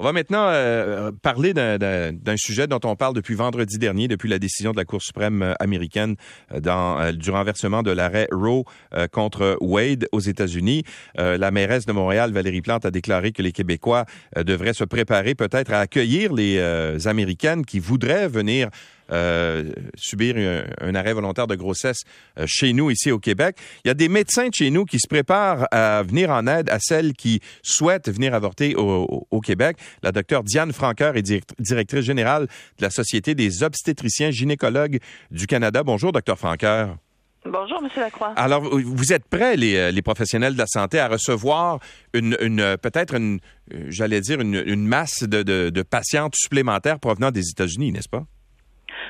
On va maintenant euh, parler d'un sujet dont on parle depuis vendredi dernier, depuis la décision de la Cour suprême euh, américaine euh, dans, du renversement de l'arrêt Roe contre Wade aux États-Unis. la mairesse de Montréal, Valérie Plante, a déclaré que les Québécois devraient se préparer peut-être à accueillir les Américaines qui voudraient venir euh, subir un, arrêt volontaire de grossesse euh, chez nous, ici au Québec. Il y a des médecins de chez nous qui se préparent à venir en aide à celles qui souhaitent venir avorter au, Québec. La docteure Diane Franqueur est directrice générale de la Société des obstétriciens gynécologues du Canada. Bonjour, docteur Franqueur. Bonjour, M. Lacroix. Alors, vous êtes prêts, les, euh, les, professionnels de la santé, à recevoir une, une peut-être une, j'allais dire, une, une masse de, de, de patientes supplémentaires provenant des États-Unis, n'est-ce pas?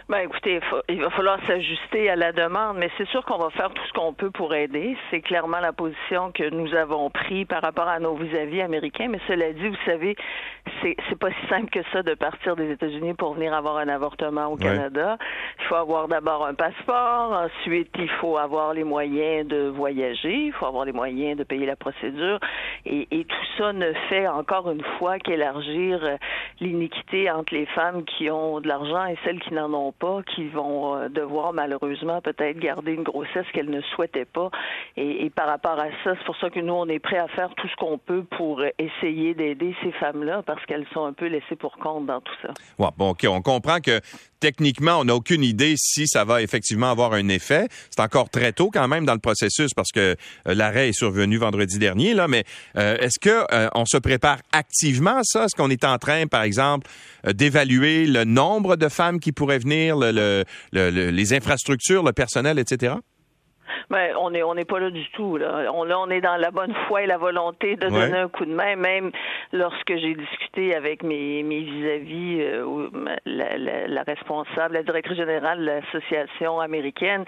Ben écoutez, il, va falloir s'ajuster à la demande, mais c'est sûr qu'on va faire tout ce qu'on peut pour aider. C'est clairement la position que nous avons prise par rapport à nos vis-à-vis américains. Mais cela dit, vous savez, c'est c'est pas si simple que ça de partir des États-Unis pour venir avoir un avortement au Canada. Il faut avoir d'abord un passeport, ensuite il faut avoir les moyens de voyager, il faut avoir les moyens de payer la procédure, et, et tout ça ne fait encore une fois qu'élargir l'iniquité entre les femmes qui ont de l'argent et celles qui n'en ont pas, qui vont euh, devoir malheureusement peut-être garder une grossesse qu'elles ne souhaitaient pas. Et, par rapport à ça, c'est pour ça que nous, on est prêts à faire tout ce qu'on peut pour essayer d'aider ces femmes-là parce qu'elles sont un peu laissées pour compte dans tout ça. Ouais, bon, OK, on comprend que techniquement, on n'a aucune idée si ça va effectivement avoir un effet. C'est encore très tôt quand même dans le processus parce que euh, l'arrêt est survenu vendredi dernier, là, mais euh, est-ce que on se prépare activement à ça? Est-ce qu'on est en train, par exemple, d'évaluer le nombre de femmes qui pourraient venir les infrastructures, le personnel, etc.? Ben, on est on n'est pas là du tout. Là. On, là, on est dans la bonne foi et la volonté de donner un coup de main. Même lorsque j'ai discuté avec mes mes vis-à-vis, euh, la, la, la, responsable, la directrice générale de l'association américaine,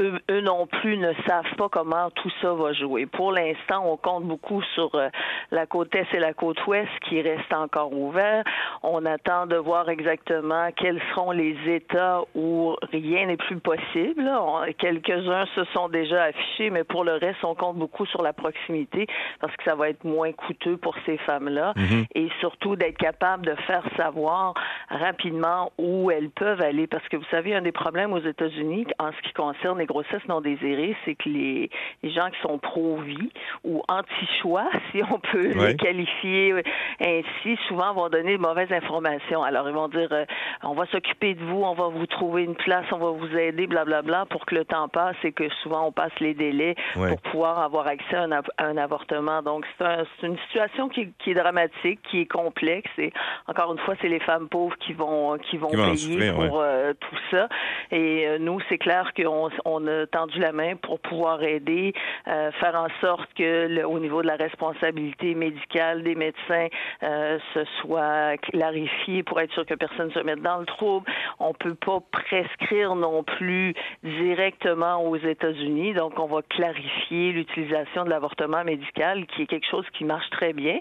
eux, eux, non plus ne savent pas comment tout ça va jouer. Pour l'instant, on compte beaucoup sur euh, la côte est et la côte ouest qui restent encore ouverts. On attend de voir exactement quels seront les États où rien n'est plus possible. Quelques-uns se sont déjà déjà affiché, mais pour le reste, on compte beaucoup sur la proximité parce que ça va être moins coûteux pour ces femmes-là mhm. et surtout d'être capable de faire savoir rapidement où elles peuvent aller parce que vous savez, un des problèmes aux États-Unis en ce qui concerne les grossesses non désirées, c'est que les, gens qui sont pro-vie ou anti-choix, si on peut les qualifier ainsi, souvent vont donner de mauvaises informations. Alors, ils vont dire, euh, on va s'occuper de vous, on va vous trouver une place, on va vous aider, blablabla, bla, bla, pour que le temps passe et que souvent on passe les délais pour pouvoir avoir accès à un, avortement. Donc, c'est une situation qui, est dramatique, qui est complexe. Et encore une fois, c'est les femmes pauvres qui vont qui vont payer pour euh, tout ça. Et euh, nous, c'est clair qu'on on a tendu la main pour pouvoir aider, euh, faire en sorte que au niveau de la responsabilité médicale des médecins, ce soit clarifié pour être sûr que personne ne se mette dans le trouble. On peut pas prescrire non plus directement aux États-Unis donc, on va clarifier l'utilisation de l'avortement médical, qui est quelque chose qui marche très bien,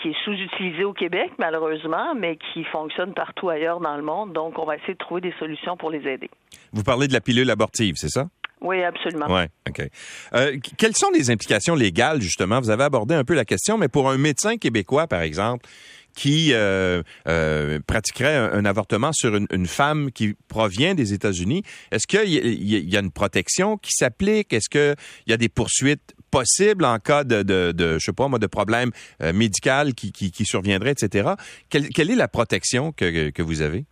qui est sous-utilisé au Québec, malheureusement, mais qui fonctionne partout ailleurs dans le monde. Donc, on va essayer de trouver des solutions pour les aider. Vous parlez de la pilule abortive, c'est ça? Oui, absolument. Oui, OK. Euh, quelles sont les implications légales, justement? Vous avez abordé un peu la question, mais pour un médecin québécois, par exemple, qui euh, euh, pratiquerait un, avortement sur une, femme qui provient des États-Unis, est-ce qu'il y, a une protection qui s'applique? Est-ce qu'il y a des poursuites possibles en cas de, de, de je sais pas moi, de problème euh, médical qui, qui, qui surviendrait, etc. Quelle, quelle est la protection que, que vous avez?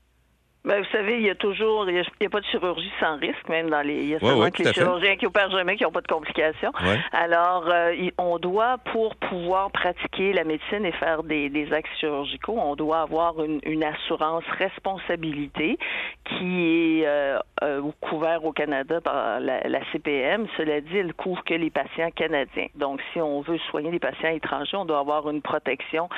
Ben, vous savez, il y a toujours, il y a, pas de chirurgie sans risque, même dans les, il y a seulement les chirurgiens qui opèrent jamais, qui n'ont pas de complications. Alors, euh, on doit, pour pouvoir pratiquer la médecine et faire des, des actes chirurgicaux, on doit avoir une, une assurance responsabilité qui est euh, euh, couvert au Canada par la, la, CPM. Cela dit, elle couvre que les patients canadiens. Donc, si on veut soigner des patients étrangers, on doit avoir une protection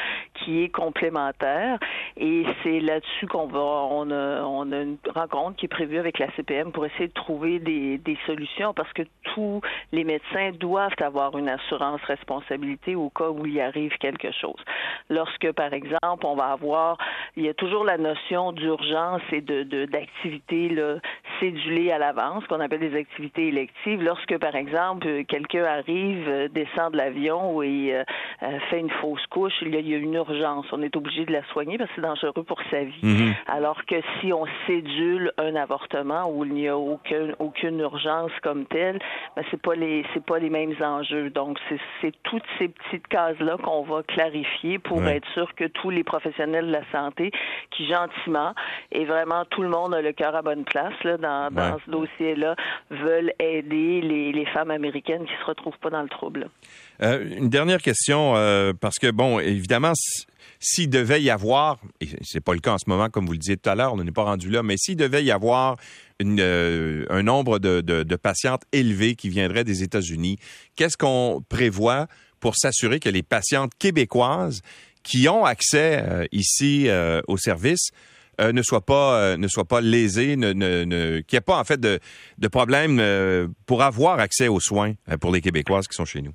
qui est complémentaire. Et c'est là-dessus qu'on va, on a on a une rencontre qui est prévue avec la CPM pour essayer de trouver des, solutions parce que tous les médecins doivent avoir une assurance responsabilité au cas où il arrive quelque chose. Lorsque, par exemple, on va avoir, il y a toujours la notion d'urgence et de d'activité cédulées à l'avance, qu'on appelle des activités électives. Lorsque, par exemple, quelqu'un arrive, descend de l'avion et fait une fausse couche, il y, a, une urgence. On est obligé de la soigner parce que c'est dangereux pour sa vie. Mm-hmm. Alors que si on cédule un avortement où il n'y a aucune, aucune urgence comme telle, ben, c'est pas les c'est pas les mêmes enjeux. Donc c'est toutes ces petites cases là qu'on va clarifier pour être sûr que tous les professionnels de la santé qui gentiment et vraiment tout le monde a le cœur à bonne place là, dans, dans ce dossier là veulent aider les, les femmes américaines qui se retrouvent pas dans le trouble. Euh, une dernière question euh, parce que bon évidemment s'il devait y avoir, et c'est pas le cas en ce moment, comme vous le disiez tout à l'heure, on n'est pas rendu là, mais s'il devait y avoir euh, un nombre de, patientes élevées qui viendraient des États-Unis, qu'est-ce qu'on prévoit pour s'assurer que les patientes québécoises qui ont accès euh, ici euh, au service ne soient pas ne soient pas lésées, ne, ne, qu'il n'y ait pas en fait de, de problème pour avoir accès aux soins pour les Québécoises qui sont chez nous.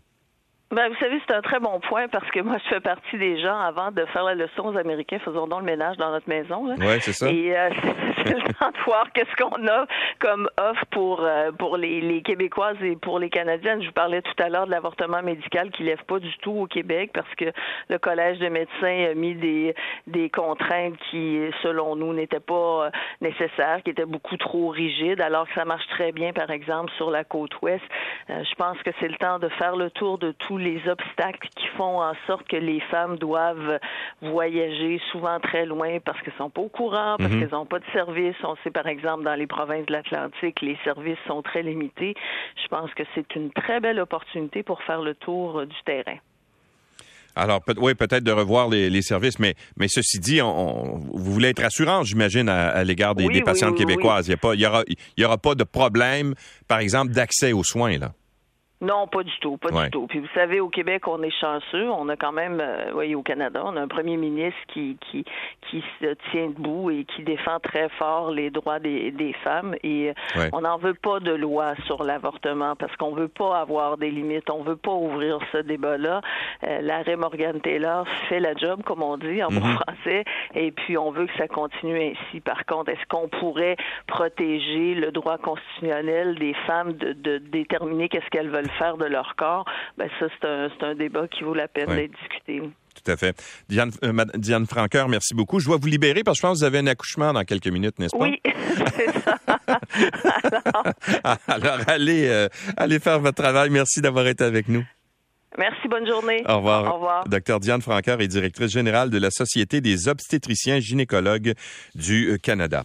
Ben, vous savez, c'est un très bon point parce que moi, je fais partie des gens avant de faire la leçon aux Américains, faisons donc le ménage dans notre maison. Oui, c'est ça. Et euh, c'est le temps de voir qu'est-ce qu'on a comme offre pour euh, pour les, les, Québécoises et pour les Canadiennes. Je vous parlais tout à l'heure de l'avortement médical qui lève pas du tout au Québec parce que le Collège de médecins a mis des des contraintes qui, selon nous, n'étaient pas euh, nécessaires, qui étaient beaucoup trop rigides, alors que ça marche très bien, par exemple, sur la côte ouest. je pense que c'est le temps de faire le tour de tout les obstacles qui font en sorte que les femmes doivent voyager souvent très loin parce qu'elles sont pas au courant, parce mhm. qu'elles n'ont pas de service. On sait par exemple dans les provinces de l'Atlantique, les services sont très limités. Je pense que c'est une très belle opportunité pour faire le tour du terrain. Alors, oui, peut-être de revoir les, services, mais, mais ceci dit, on, vous voulez être rassurant, j'imagine, à, l'égard des, patientes québécoises. Il n'y aura, y aura pas de problème, par exemple, d'accès aux soins, là. Non, pas du tout, pas du tout. Puis vous savez, au Québec, on est chanceux. On a quand même, euh, voyez, au Canada, on a un premier ministre qui qui qui se tient debout et qui défend très fort les droits des, des femmes. Et euh, on n'en veut pas de loi sur l'avortement parce qu'on veut pas avoir des limites. On veut pas ouvrir ce débat-là. Euh, l'arrêt Morgan Taylor fait la job, comme on dit en bon mm-hmm. français. Et puis on veut que ça continue ainsi. Par contre, est-ce qu'on pourrait protéger le droit constitutionnel des femmes de, de déterminer qu'est-ce qu'elles veulent faire de leur corps, ben ça, c'est un, un, débat qui vaut la peine d'être discuté. Tout à fait. Diane, euh, Diane Franqueur, merci beaucoup. Je dois vous libérer parce que je pense que vous avez un accouchement dans quelques minutes, n'est-ce pas? Oui, c'est ça. Alors, allez, euh, allez faire votre travail. Merci d'avoir été avec nous. Merci, bonne journée. Au revoir. Au revoir. Docteur Diane Franqueur est directrice générale de la Société des obstétriciens gynécologues du Canada.